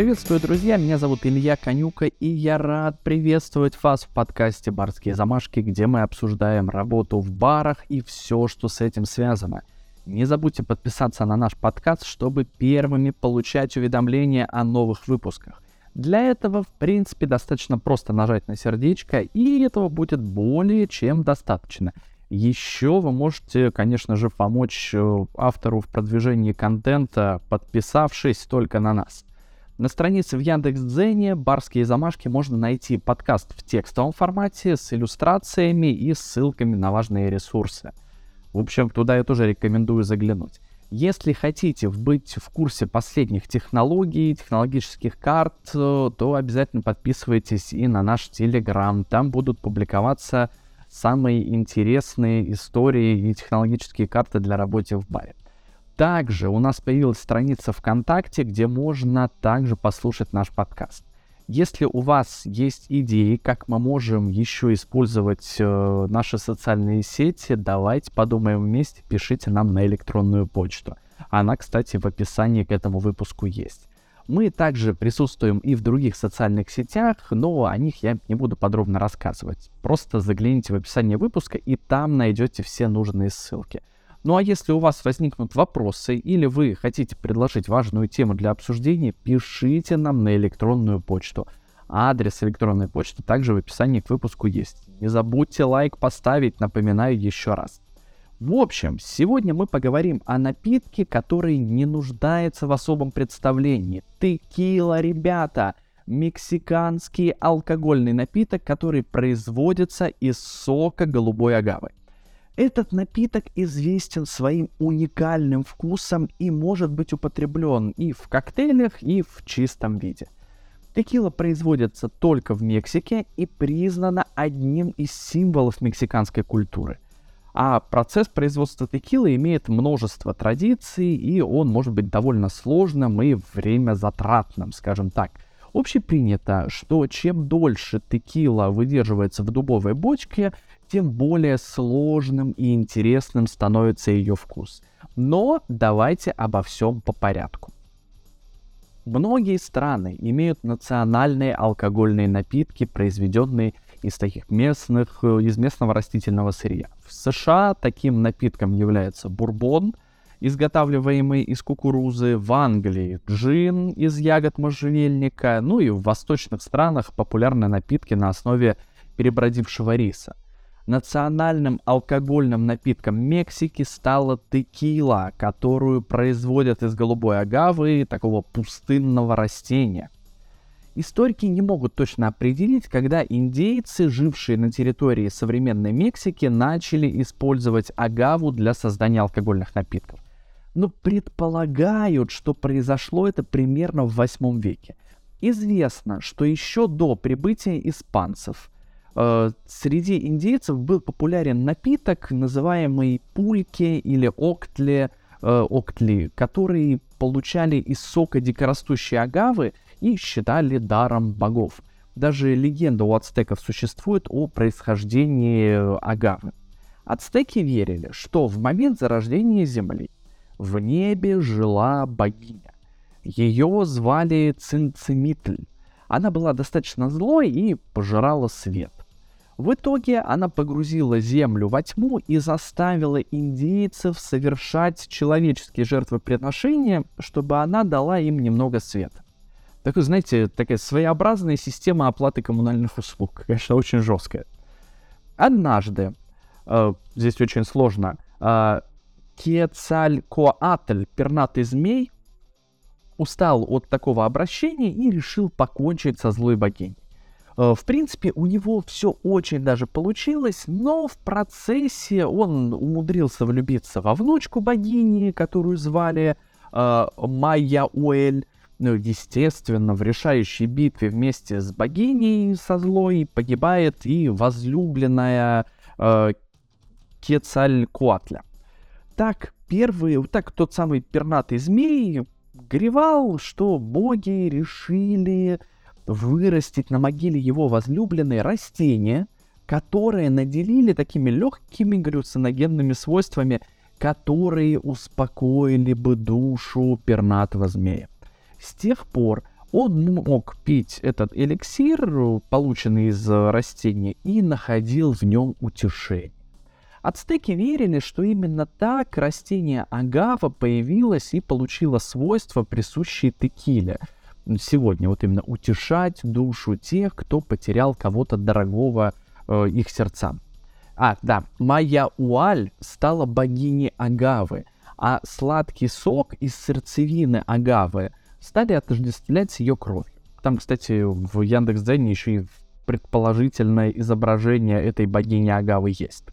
Приветствую, друзья, меня зовут Илья Конюка, и я рад приветствовать вас в подкасте «Барские замашки», где мы обсуждаем работу в барах и все, что с этим связано. Не забудьте подписаться на наш подкаст, чтобы первыми получать уведомления о новых выпусках. Для этого, в принципе, достаточно просто нажать на сердечко, и этого будет более чем достаточно. Еще вы можете, конечно же, помочь э, автору в продвижении контента, подписавшись только на нас. На странице в Яндекс.Дзене «Барские замашки» можно найти подкаст в текстовом формате с иллюстрациями и ссылками на важные ресурсы. В общем, туда я тоже рекомендую заглянуть. Если хотите быть в курсе последних технологий, технологических карт, э, то обязательно подписывайтесь и на наш Телеграм. Там будут публиковаться самые интересные истории и технологические карты для работы в баре. Также у нас появилась страница ВКонтакте, где можно также послушать наш подкаст. Если у вас есть идеи, как мы можем еще использовать э, наши социальные сети, давайте подумаем вместе, пишите нам на электронную почту. Она, кстати, в описании к этому выпуску есть. Мы также присутствуем и в других социальных сетях, но о них я не буду подробно рассказывать. Просто загляните в описание выпуска, и там найдете все нужные ссылки. Ну а если у вас возникнут вопросы или вы хотите предложить важную тему для обсуждения, пишите нам на электронную почту. Адрес электронной почты также в описании к выпуску есть. Не забудьте лайк поставить, напоминаю еще раз. В общем, сегодня мы поговорим о напитке, который не нуждается в особом представлении. Текила, ребята! Мексиканский алкогольный напиток, который производится из сока голубой агавы. Этот напиток известен своим уникальным вкусом и может быть употреблен и в коктейлях, и в чистом виде. Текила производится только в Мексике и признана одним из символов мексиканской культуры. А процесс производства текилы имеет множество традиций, и он может быть довольно сложным и время затратным, скажем так – Общепринято, что чем дольше текила выдерживается в дубовой бочке, тем более сложным и интересным становится ее вкус. Но давайте обо всем по порядку. Многие страны имеют национальные алкогольные напитки, произведенные из таких местных, из местного растительного сырья. В США таким напитком является бурбон – изготавливаемый из кукурузы, в Англии джин из ягод можжевельника, ну и в восточных странах популярны напитки на основе перебродившего риса. Национальным алкогольным напитком Мексики стала текила, которую производят из голубой агавы, такого пустынного растения. Историки не могут точно определить, когда индейцы, жившие на территории современной Мексики, начали использовать агаву для создания алкогольных напитков но предполагают, что произошло это примерно в 8 веке. Известно, что еще до прибытия испанцев среди индейцев был популярен напиток, называемый пульки или октли, э, октли, который получали из сока дикорастущей агавы и считали даром богов. Даже легенда у ацтеков существует о происхождении агавы. Ацтеки верили, что в момент зарождения Земли в небе жила богиня. Ее звали Цинцимитль. Она была достаточно злой и пожирала свет. В итоге она погрузила землю во тьму и заставила индейцев совершать человеческие жертвоприношения, чтобы она дала им немного света. Такой, знаете, такая своеобразная система оплаты коммунальных услуг. Конечно, очень жесткая. Однажды, э, здесь очень сложно, э, Кецалькоатль, пернатый змей, устал от такого обращения и решил покончить со злой богиней. Э, в принципе, у него все очень даже получилось, но в процессе он умудрился влюбиться во внучку богини, которую звали э, Майя Уэль. Ну, естественно, в решающей битве вместе с богиней со злой погибает и возлюбленная э, Кецалькуатля так первый, так тот самый пернатый змей горевал, что боги решили вырастить на могиле его возлюбленной растение, которое наделили такими легкими галлюциногенными свойствами, которые успокоили бы душу пернатого змея. С тех пор Он мог пить этот эликсир, полученный из растения, и находил в нем утешение. Ацтеки верили, что именно так растение агава появилось и получило свойства, присущие текиле. Сегодня вот именно утешать душу тех, кто потерял кого-то дорогого э, их сердцам. А, да, Майя Уаль стала богиней агавы, а сладкий сок из сердцевины агавы стали отождествлять с ее кровью. Там, кстати, в Яндекс.Дзене еще и предположительное изображение этой богини Агавы есть.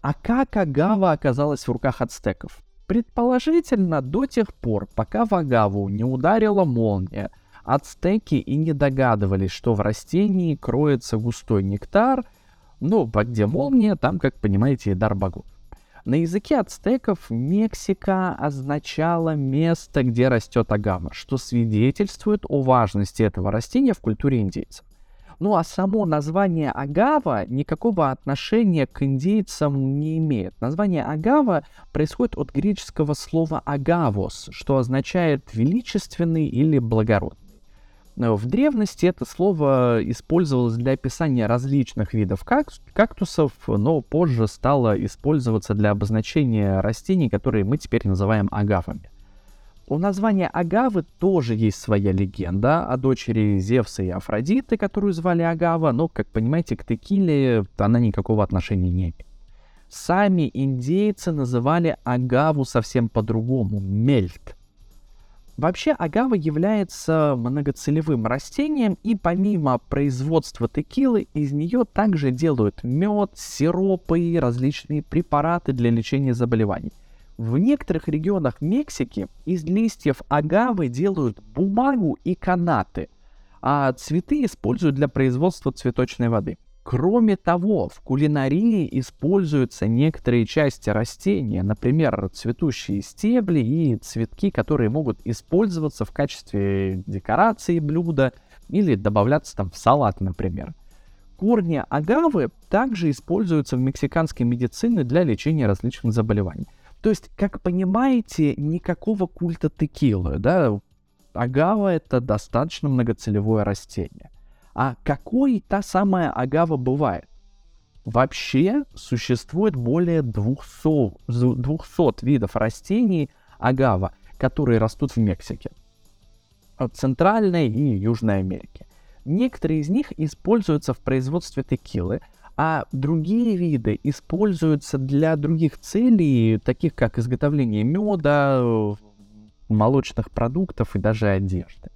А как Агава оказалась в руках ацтеков? Предположительно, до тех пор, пока в Агаву не ударила молния, ацтеки и не догадывались, что в растении кроется густой нектар, ну, где молния, там, как понимаете, дар богов. На языке ацтеков Мексика означала место, где растет агава, что свидетельствует о важности этого растения в культуре индейцев. Ну а само название агава никакого отношения к индейцам не имеет. Название агава происходит от греческого слова агавос, что означает величественный или благородный. В древности это слово использовалось для описания различных видов кактусов, но позже стало использоваться для обозначения растений, которые мы теперь называем агавами. У названия Агавы тоже есть своя легенда о дочери Зевса и Афродиты, которую звали Агава, но, как понимаете, к текиле она никакого отношения не имеет. Сами индейцы называли агаву совсем по-другому — мельт. Вообще агава является многоцелевым растением, и помимо производства текилы, из нее также делают мед, сиропы и различные препараты для лечения заболеваний. В некоторых регионах Мексики из листьев агавы делают бумагу и канаты, а цветы используют для производства цветочной воды. Кроме того, в кулинарии используются некоторые части растения, например, цветущие стебли и цветки, которые могут использоваться в качестве декорации блюда или добавляться там в салат, например. Корни агавы также используются в мексиканской медицине для лечения различных заболеваний. То есть, как понимаете, никакого культа текилы, да, агава это достаточно многоцелевое растение. А какой та самая агава бывает? Вообще существует более 200, 200 видов растений агава, которые растут в Мексике, в Центральной и Южной Америке. Некоторые из них используются в производстве текилы, а другие виды используются для других целей, таких как изготовление меда, молочных продуктов и даже одежды.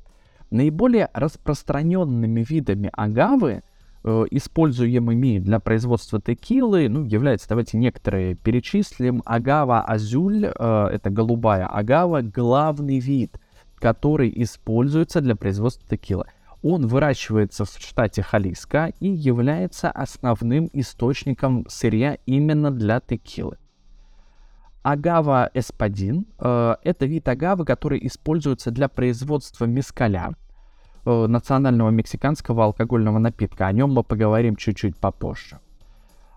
Наиболее распространенными видами агавы, э, используемыми для производства текилы, ну, являются, давайте некоторые перечислим. Агава азюль, э, это голубая агава, главный вид, который используется для производства текилы. Он выращивается в штате Халиска и является основным источником сырья именно для текилы. Агава эспадин э, — это вид агавы, который используется для производства мескаля, э, национального мексиканского алкогольного напитка. О нем мы поговорим чуть-чуть попозже.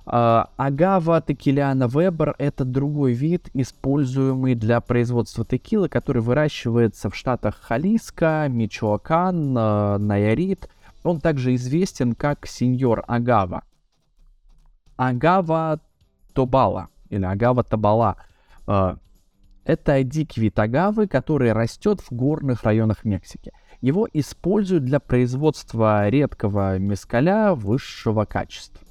Uh, агава текиляна Вебер — это другой вид, используемый для производства текилы, который выращивается в штатах Халиска, Мичоакан, uh, Найарит. Он также известен как сеньор агава. Агава тобала или агава табала uh, — это дикий вид агавы, который растет в горных районах Мексики. Его используют для производства редкого мескаля высшего качества.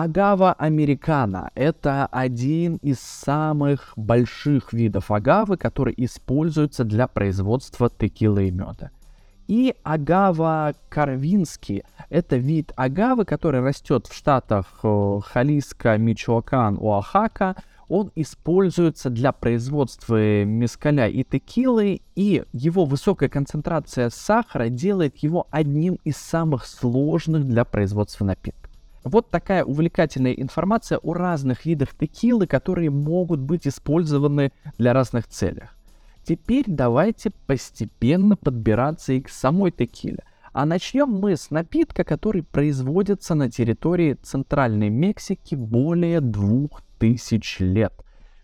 Агава американо – это один из самых больших видов агавы, который используется для производства текилы и меда. И агава карвинский – это вид агавы, который растет в штатах э, Халиска, Мичоакан, Оахака. Он используется для производства мескаля и текилы, и его высокая концентрация сахара делает его одним из самых сложных для производства напитков. Вот такая увлекательная информация о разных видах текилы, которые могут быть использованы для разных целей. Теперь давайте постепенно подбираться и к самой текиле. А начнем мы с напитка, который производится на территории Центральной Мексики более двух тысяч лет.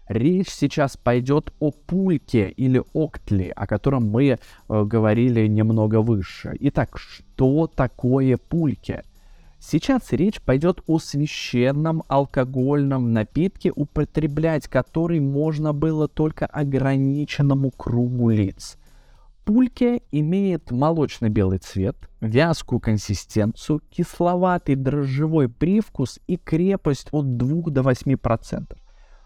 Речь сейчас пойдет о пульке или октле, о котором мы э, говорили немного выше. Итак, что такое пульке? Сейчас речь пойдет о священном алкогольном напитке, употреблять который можно было только ограниченному кругу лиц. Пульке имеет молочно-белый цвет, вязкую консистенцию, кисловатый дрожжевой привкус и крепость от 2 до 8%.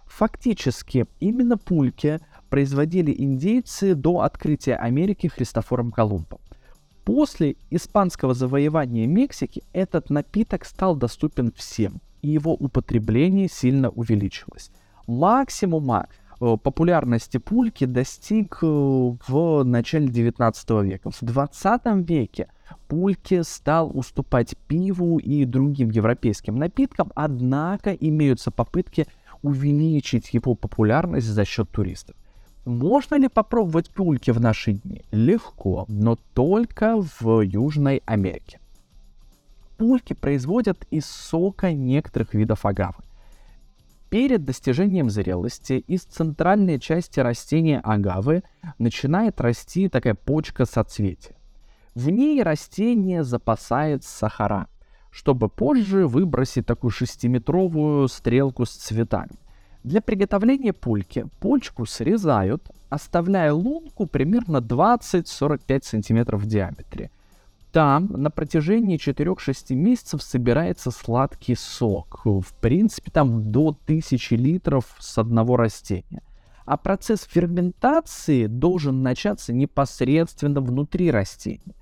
Фактически, именно пульки производили индейцы до открытия Америки Христофором Колумбом. После испанского завоевания Мексики этот напиток стал доступен всем, и его употребление сильно увеличилось. Максимума э, популярности пульки достиг э, в начале 19 века. В 20 веке пульки стал уступать пиву и другим европейским напиткам, однако имеются попытки увеличить его популярность за счет туристов. Можно ли попробовать пульки в наши дни? Легко, но только в Южной Америке. Пульки производят из сока некоторых видов агавы. Перед достижением зрелости из центральной части растения агавы начинает расти такая почка соцветия. В ней растение запасает сахара, чтобы позже выбросить такую шестиметровую стрелку с цветами. Для приготовления пульки почку срезают, оставляя лунку примерно 20-45 см в диаметре. Там на протяжении 4-6 месяцев собирается сладкий сок. В принципе, там до 1000 литров с одного растения. А процесс ферментации должен начаться непосредственно внутри растения.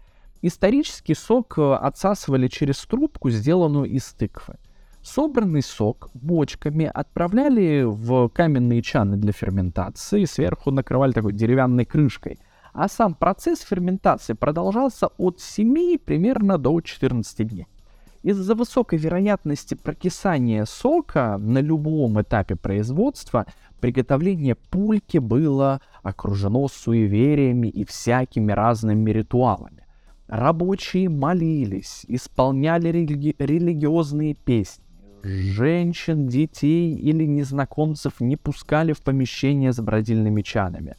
Исторический сок отсасывали через трубку, сделанную из тыквы. Собранный сок бочками отправляли в каменные чаны для ферментации, сверху накрывали такой деревянной крышкой. А сам процесс ферментации продолжался от 7 примерно до 14 дней. Из-за высокой вероятности прокисания сока на любом этапе производства приготовление пульки было окружено суевериями и всякими разными ритуалами. Рабочие молились, исполняли религи- религиозные песни, Женщин, детей или незнакомцев не пускали в помещение с бродильными чанами.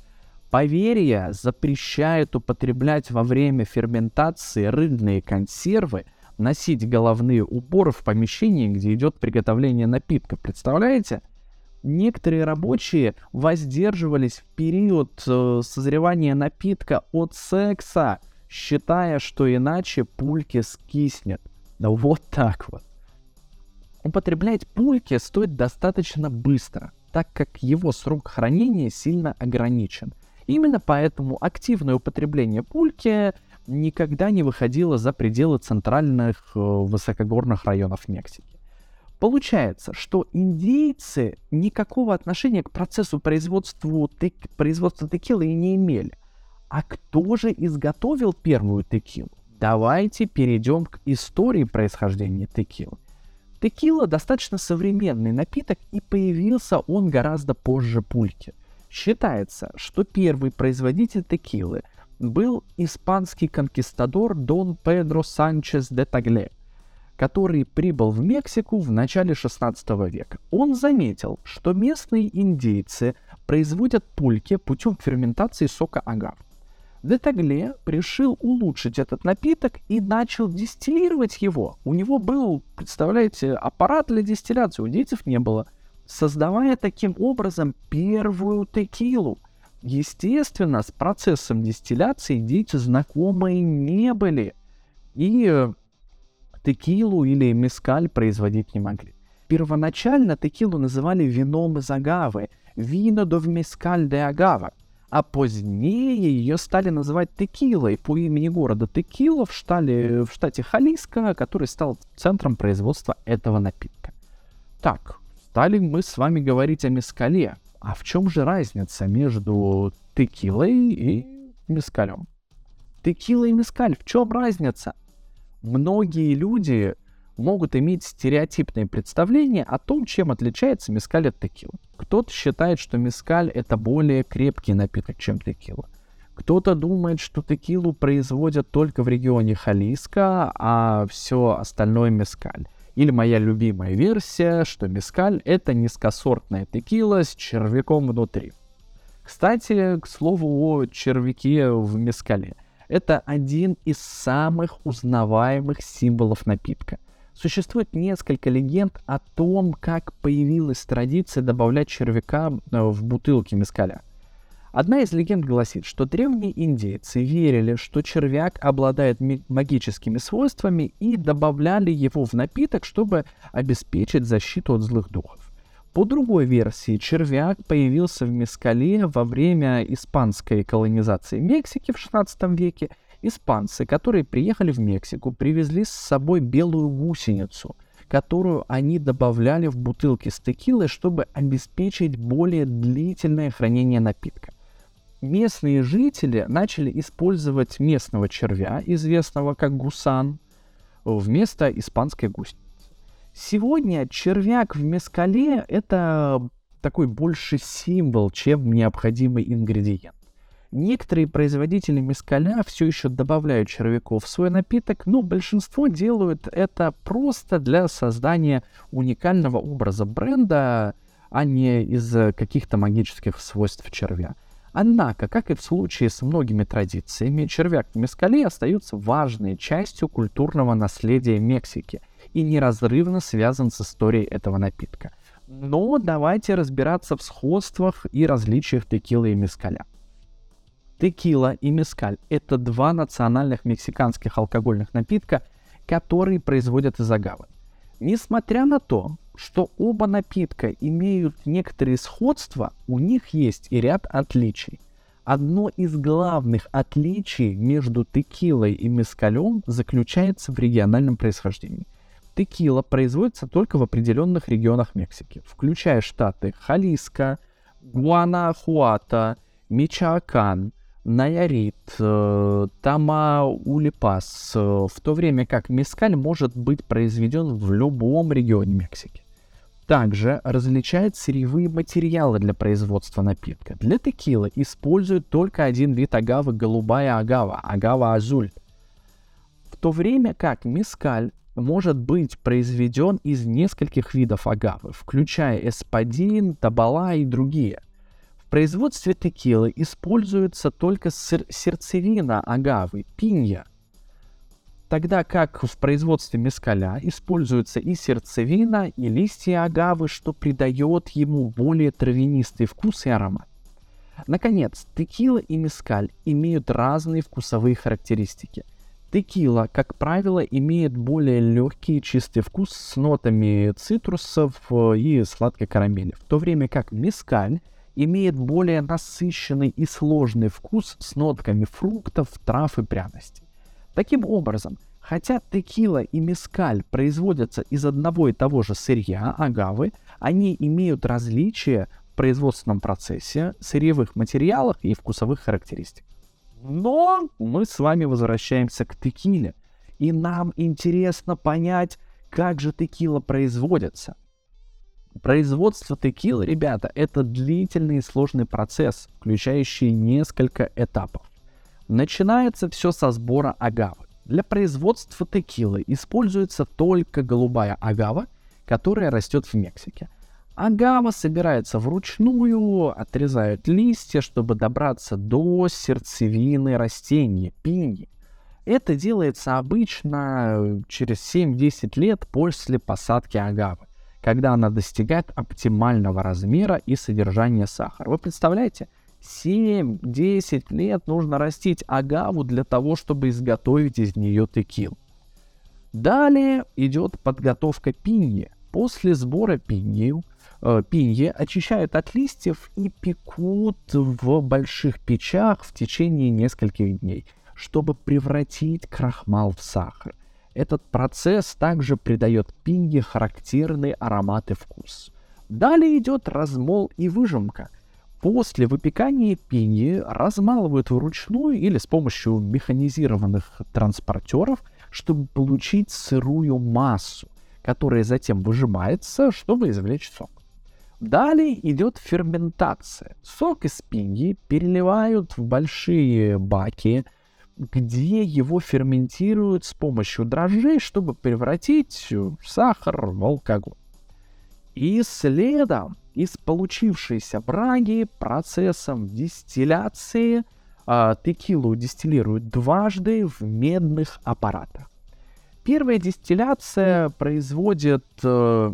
Поверье запрещает употреблять во время ферментации рыбные консервы, носить головные уборы в помещении, где идет приготовление напитка. Представляете? Некоторые рабочие воздерживались в период э, созревания напитка от секса, считая, что иначе пульки скиснет. Да вот так вот. Употреблять пульки стоит достаточно быстро, так как его срок хранения сильно ограничен. Именно поэтому активное употребление пульки никогда не выходило за пределы центральных э, высокогорных районов Мексики. Получается, что индейцы никакого отношения к процессу производства, тек... производства текилы и не имели. А кто же изготовил первую текилу? Давайте перейдем к истории происхождения текилы. Текила достаточно современный напиток, и появился он гораздо позже пульки. Считается, что первый производитель текилы был испанский конкистадор Дон Педро Санчес де Тагле, который прибыл в Мексику в начале 16 века. Он заметил, что местные индейцы производят пульки путем ферментации сока агав. Детагле решил улучшить этот напиток и начал дистиллировать его. У него был, представляете, аппарат для дистилляции, у индейцев не было. Создавая таким образом первую текилу. Естественно, с процессом дистилляции индейцы знакомые не были. И э, текилу или мескаль производить не могли. Первоначально текилу называли вином из агавы, вино до мескаль де агава а позднее ее стали называть текилой по имени города Текила в, штале, в штате Халиска, который стал центром производства этого напитка. Так, стали мы с вами говорить о мескале. А в чем же разница между текилой и мескалем? Текила и мескаль, в чем разница? Многие люди могут иметь стереотипные представления о том, чем отличается мескаль от текилы. Кто-то считает, что мескаль это более крепкий напиток, чем текила. Кто-то думает, что текилу производят только в регионе Халиска, а все остальное мескаль. Или моя любимая версия, что мескаль — это низкосортная текила с червяком внутри. Кстати, к слову о червяке в мескале. Это один из самых узнаваемых символов напитка. Существует несколько легенд о том, как появилась традиция добавлять червяка э, в бутылки мескаля. Одна из легенд гласит, что древние индейцы верили, что червяк обладает магическими свойствами и добавляли его в напиток, чтобы обеспечить защиту от злых духов. По другой версии, червяк появился в Мескале во время испанской колонизации Мексики в 16 веке. Испанцы, которые приехали в Мексику, привезли с собой белую гусеницу, которую они добавляли в бутылки с текилой, чтобы обеспечить более длительное хранение напитка местные жители начали использовать местного червя, известного как гусан, вместо испанской гусеницы. Сегодня червяк в мескале — это такой больше символ, чем необходимый ингредиент. Некоторые производители мескаля все еще добавляют червяков в свой напиток, но большинство делают это просто для создания уникального образа бренда, а не из каких-то магических свойств червя. Однако, как и в случае с многими традициями, червяк в мескале остается важной частью культурного наследия Мексики и неразрывно связан с историей этого напитка. Но давайте разбираться в сходствах и различиях текилы и мескаля. Текила и мескаль — это два национальных мексиканских алкогольных напитка, которые производят из агавы. Несмотря на то, что оба напитка имеют некоторые сходства, у них есть и ряд отличий. Одно из главных отличий между текилой и мескалем заключается в региональном происхождении. Текила производится только в определенных регионах Мексики, включая штаты Халиска, Гуанахуата, Мичаакан, Наярит, э, Тамаулипас, э, в то время как мескаль может быть произведен в любом регионе Мексики также различает сырьевые материалы для производства напитка. Для текилы используют только один вид агавы – голубая агава, агава азуль. В то время как мискаль может быть произведен из нескольких видов агавы, включая эспадин, табала и другие. В производстве текилы используется только сердцевина агавы, пинья – Тогда как в производстве мескаля используются и сердцевина, и листья агавы, что придает ему более травянистый вкус и аромат. Наконец, текила и мескаль имеют разные вкусовые характеристики. Текила, как правило, имеет более легкий чистый вкус с нотами цитрусов э, и сладкой карамели, в то время как мескаль имеет более насыщенный и сложный вкус с нотками фруктов, трав и пряностей. Таким образом, хотя текила и мескаль производятся из одного и того же сырья, агавы, они имеют различия в производственном процессе, сырьевых материалах и вкусовых характеристиках. Но мы с вами возвращаемся к текиле, и нам интересно понять, как же текила производится. Производство текилы, ребята, это длительный и сложный процесс, включающий несколько этапов. Начинается все со сбора агавы. Для производства текилы используется только голубая агава, которая растет в Мексике. Агава собирается вручную, отрезают листья, чтобы добраться до сердцевины растения, пиньи. Это делается обычно через 7-10 лет после посадки агавы, когда она достигает оптимального размера и содержания сахара. Вы представляете, 7-10 лет нужно растить агаву для того, чтобы изготовить из нее текил. Далее идет подготовка пиньи. После сбора пиньи, э, пиньи очищают от листьев и пекут в больших печах в течение нескольких дней, чтобы превратить крахмал в сахар. Этот процесс также придает пинье характерный аромат и вкус. Далее идет размол и выжимка – После выпекания пеньи размалывают вручную или с помощью механизированных транспортеров, чтобы получить сырую массу, которая затем выжимается, чтобы извлечь сок. Далее идет ферментация. Сок из пиньи переливают в большие баки, где его ферментируют с помощью дрожжей, чтобы превратить сахар в алкоголь. И следом из получившейся браги процессом дистилляции э, текилу дистиллируют дважды в медных аппаратах. Первая дистилляция производит э,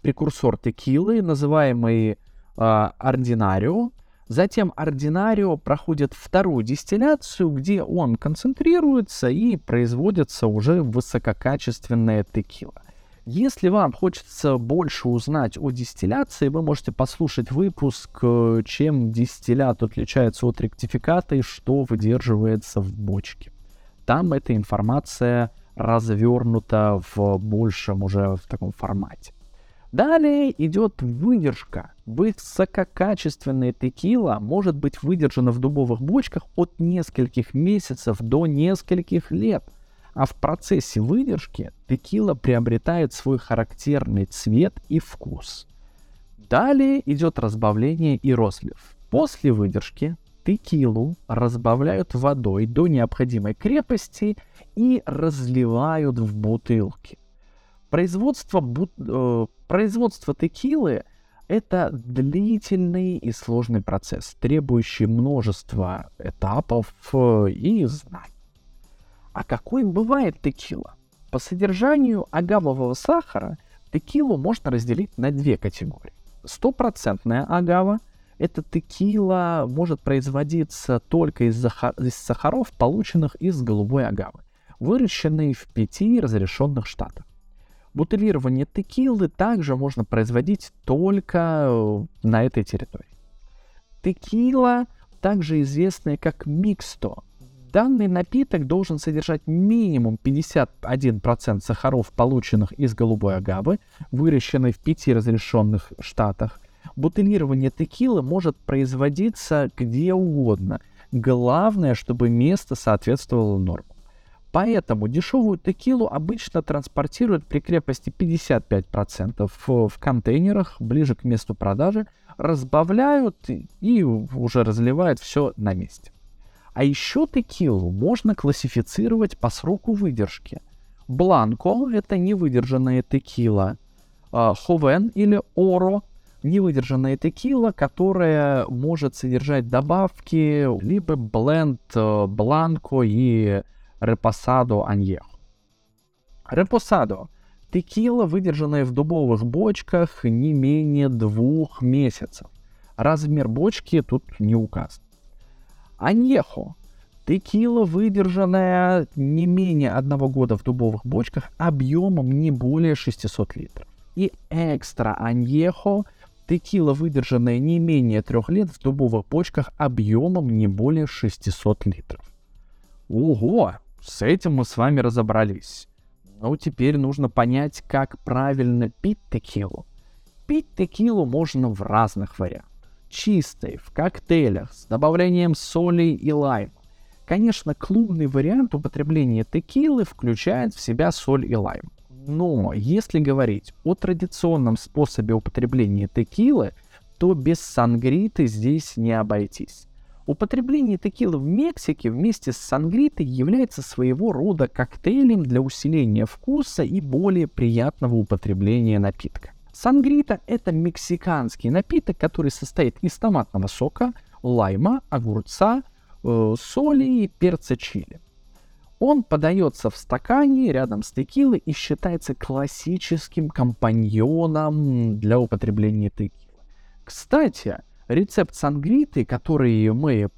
прекурсор текилы, называемый э, ординарио. Затем ординарио проходит вторую дистилляцию, где он концентрируется и производится уже высококачественная текила. Если вам хочется больше узнать о дистилляции, вы можете послушать выпуск, э, чем дистиллят отличается от ректификата и что выдерживается в бочке. Там эта информация развернута в большем уже в таком формате. Далее идет выдержка. Высококачественная текила может быть выдержана в дубовых бочках от нескольких месяцев до нескольких лет. А в процессе выдержки текила приобретает свой характерный цвет и вкус. Далее идет разбавление и розлив. После выдержки текилу разбавляют водой до необходимой крепости и разливают в бутылки. Производство, бут, э, производство текилы — это длительный и сложный процесс, требующий множества этапов э, и знаний. А какой бывает текила? По содержанию агавового сахара текилу можно разделить на две категории. Стопроцентная агава — эта текила может производиться только из, захар... из сахаров, полученных из голубой агавы, выращенной в пяти разрешенных штатах. Бутылирование текилы также можно производить только э, на этой территории. Текила, также известная как миксто. Данный напиток должен содержать минимум 51% сахаров, полученных из голубой агавы, выращенной в пяти разрешенных штатах, Бутылирование текилы может производиться где угодно. Главное, чтобы место соответствовало нормам. Поэтому дешевую текилу обычно транспортируют при крепости 55% в, контейнерах ближе к месту продажи, разбавляют и уже разливают все на месте. А еще текилу можно классифицировать по сроку выдержки. Бланко — это невыдержанная текила. А, ховен или оро невыдержанная текила, которая может содержать добавки либо бленд э, бланко и репосадо аньехо. Репосадо – текила, выдержанная в дубовых бочках не менее двух месяцев. Размер бочки тут не указан. Аньехо – текила, выдержанная не менее одного года в дубовых бочках объемом не более 600 литров. И экстра аньехо – Текила, выдержанная не менее трех лет в дубовых почках объемом не более 600 литров. Ого, с этим мы с вами разобрались. Ну, теперь нужно понять, как правильно пить текилу. Пить текилу можно в разных вариантах. Чистой, в коктейлях, с добавлением соли и лайма. Конечно, клубный вариант употребления текилы включает в себя соль и лайм. Но если говорить о традиционном способе употребления текилы, то без сангриты здесь не обойтись. Употребление текилы в Мексике вместе с сангритой является своего рода коктейлем для усиления вкуса и более приятного употребления напитка. Сангрита — это мексиканский напиток, который состоит из томатного сока, лайма, огурца, э, соли и перца чили. Он подается в стакане рядом с текилой и считается классическим компаньоном для употребления текилы. Кстати, рецепт сангриты, который мы э,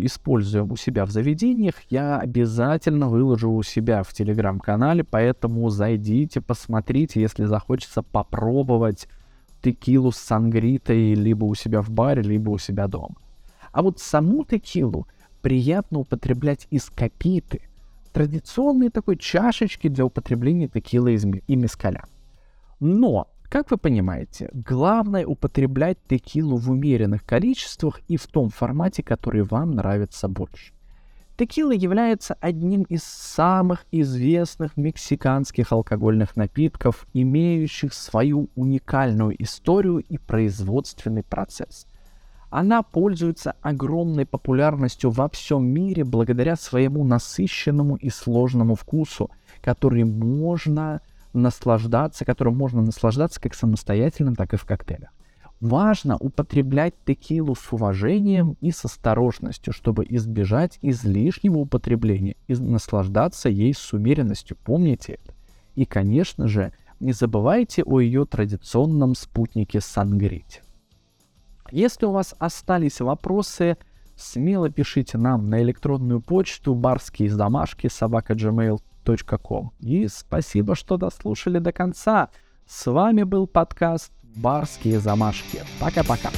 используем у себя в заведениях, я обязательно выложу у себя в телеграм-канале, поэтому зайдите, посмотрите, если захочется попробовать текилу с сангритой либо у себя в баре, либо у себя дома. А вот саму текилу приятно употреблять из капиты – традиционной такой чашечки для употребления текилы и мескаля. Но, как вы понимаете, главное употреблять текилу в умеренных количествах и в том формате, который вам нравится больше. Текила является одним из самых известных мексиканских алкогольных напитков, имеющих свою уникальную историю и производственный процесс. Она пользуется огромной популярностью во всем мире благодаря своему насыщенному и сложному вкусу, который можно наслаждаться, которым можно наслаждаться как самостоятельно, так и в коктейлях. Важно употреблять текилу с уважением и с осторожностью, чтобы избежать излишнего употребления и наслаждаться ей с умеренностью. Помните это. И, конечно же, не забывайте о ее традиционном спутнике сангрите. Если у вас остались вопросы, смело пишите нам на электронную почту барские замашки собака gmail.com. И спасибо, что дослушали до конца. С вами был подкаст «Барские замашки». Пока-пока.